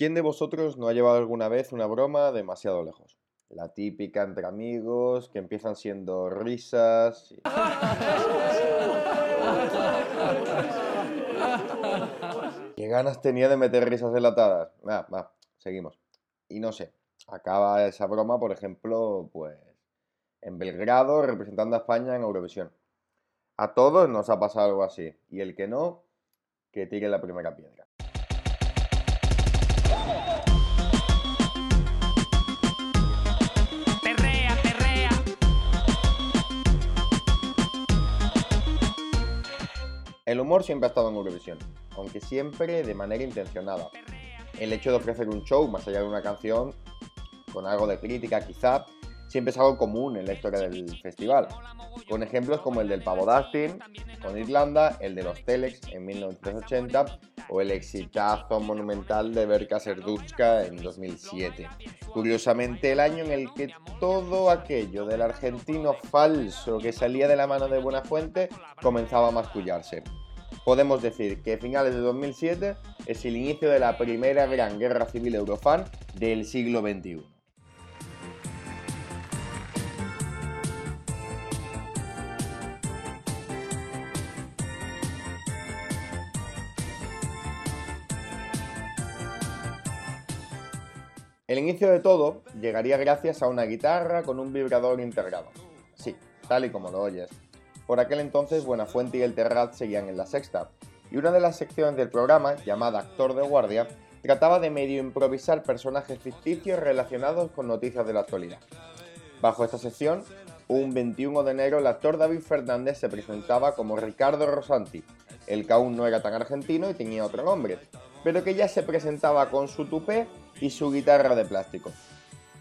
¿Quién de vosotros no ha llevado alguna vez una broma demasiado lejos? La típica entre amigos, que empiezan siendo risas. ¿Qué ganas tenía de meter risas enlatadas? Va, va, seguimos. Y no sé, acaba esa broma, por ejemplo, pues en Belgrado representando a España en Eurovisión. A todos nos ha pasado algo así. Y el que no, que tire la primera piedra. El humor siempre ha estado en Eurovisión, aunque siempre de manera intencionada. El hecho de ofrecer un show más allá de una canción, con algo de crítica quizá, siempre es algo común en la historia del festival, con ejemplos como el del pavo Dustin con Irlanda, el de los Telex en 1980 o el exitazo monumental de Berka Serduchka en 2007. Curiosamente, el año en el que todo aquello del argentino falso que salía de la mano de Buenafuente comenzaba a mascullarse. Podemos decir que finales de 2007 es el inicio de la primera gran guerra civil eurofan del siglo XXI. El inicio de todo llegaría gracias a una guitarra con un vibrador integrado. Sí, tal y como lo oyes. Por aquel entonces Buenafuente y el Terrat seguían en la sexta, y una de las secciones del programa, llamada Actor de Guardia, trataba de medio improvisar personajes ficticios relacionados con noticias de la actualidad. Bajo esta sección, un 21 de enero el actor David Fernández se presentaba como Ricardo Rosanti, el que aún no era tan argentino y tenía otro nombre, pero que ya se presentaba con su tupé y su guitarra de plástico.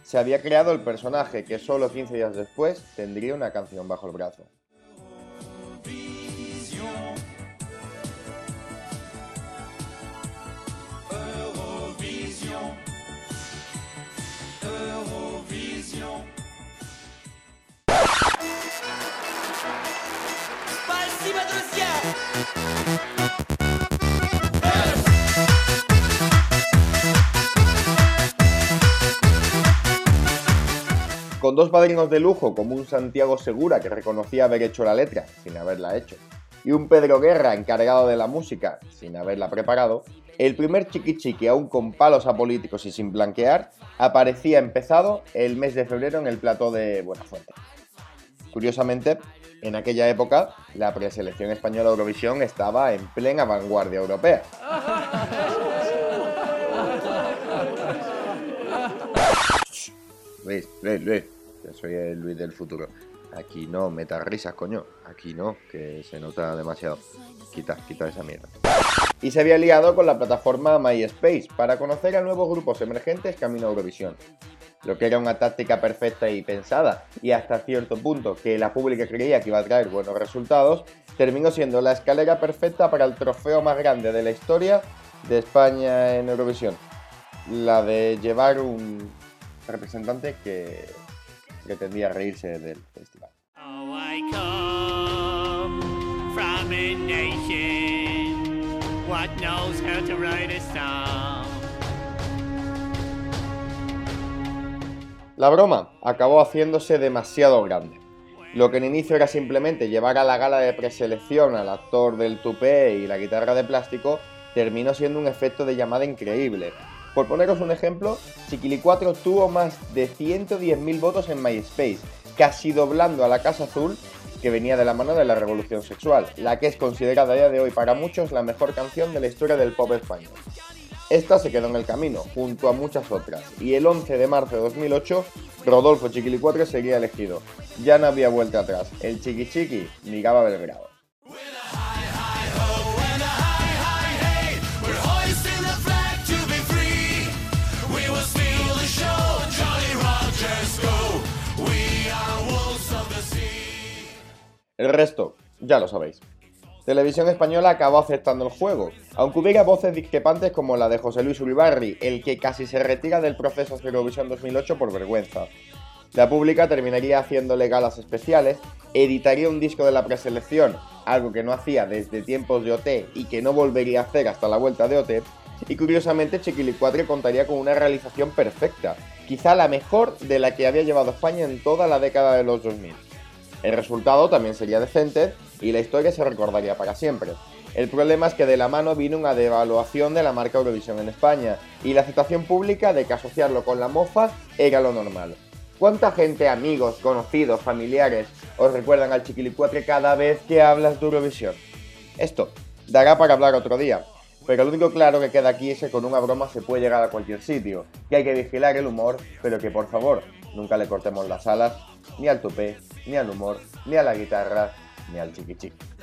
Se había creado el personaje que solo 15 días después tendría una canción bajo el brazo. Con dos padrinos de lujo como un Santiago Segura que reconocía haber hecho la letra sin haberla hecho, y un Pedro Guerra encargado de la música sin haberla preparado, el primer chiqui chiqui aún con palos apolíticos y sin blanquear aparecía empezado el mes de febrero en el plató de Buenafuente. Curiosamente, en aquella época la preselección española Eurovisión estaba en plena vanguardia europea. Luis, Luis, Luis. Yo soy el Luis del futuro. Aquí no, metas risas, coño. Aquí no, que se nota demasiado. Quita, quita esa mierda. Y se había liado con la plataforma MySpace para conocer a nuevos grupos emergentes camino a Eurovisión. Lo que era una táctica perfecta y pensada, y hasta cierto punto que la pública creía que iba a traer buenos resultados, terminó siendo la escalera perfecta para el trofeo más grande de la historia de España en Eurovisión. La de llevar un representante que pretendía reírse del festival. Oh, I come from a nation what knows how to write a song. La broma acabó haciéndose demasiado grande. Lo que en inicio era simplemente llevar a la gala de preselección al actor del tupé y la guitarra de plástico, terminó siendo un efecto de llamada increíble. Por poneros un ejemplo, Chiquili 4 tuvo más de 110.000 votos en MySpace, casi doblando a la Casa Azul, que venía de la mano de la Revolución Sexual, la que es considerada a día de hoy para muchos la mejor canción de la historia del pop español. Esta se quedó en el camino, junto a muchas otras, y el 11 de marzo de 2008, Rodolfo Chiquilicuatre sería elegido. Ya no había vuelta atrás, el Chiqui Chiqui llegaba a Belgrado. El resto, ya lo sabéis. Televisión Española acabó aceptando el juego, aunque hubiera voces discrepantes como la de José Luis Uribarri, el que casi se retira del proceso de Eurovisión 2008 por vergüenza. La pública terminaría haciéndole galas especiales, editaría un disco de la preselección, algo que no hacía desde tiempos de OT y que no volvería a hacer hasta la vuelta de OT, y curiosamente Chiquilicuatre contaría con una realización perfecta, quizá la mejor de la que había llevado España en toda la década de los 2000. El resultado también sería decente y la historia se recordaría para siempre. El problema es que de la mano vino una devaluación de la marca Eurovisión en España y la aceptación pública de que asociarlo con la mofa era lo normal. ¿Cuánta gente, amigos, conocidos, familiares, os recuerdan al Chiquilicuatre cada vez que hablas de Eurovisión? Esto dará para hablar otro día, pero lo único claro que queda aquí es que con una broma se puede llegar a cualquier sitio, que hay que vigilar el humor, pero que por favor nunca le cortemos las alas, ni al tupé, ni al humor, ni a la guitarra, ni al chiquichiqui.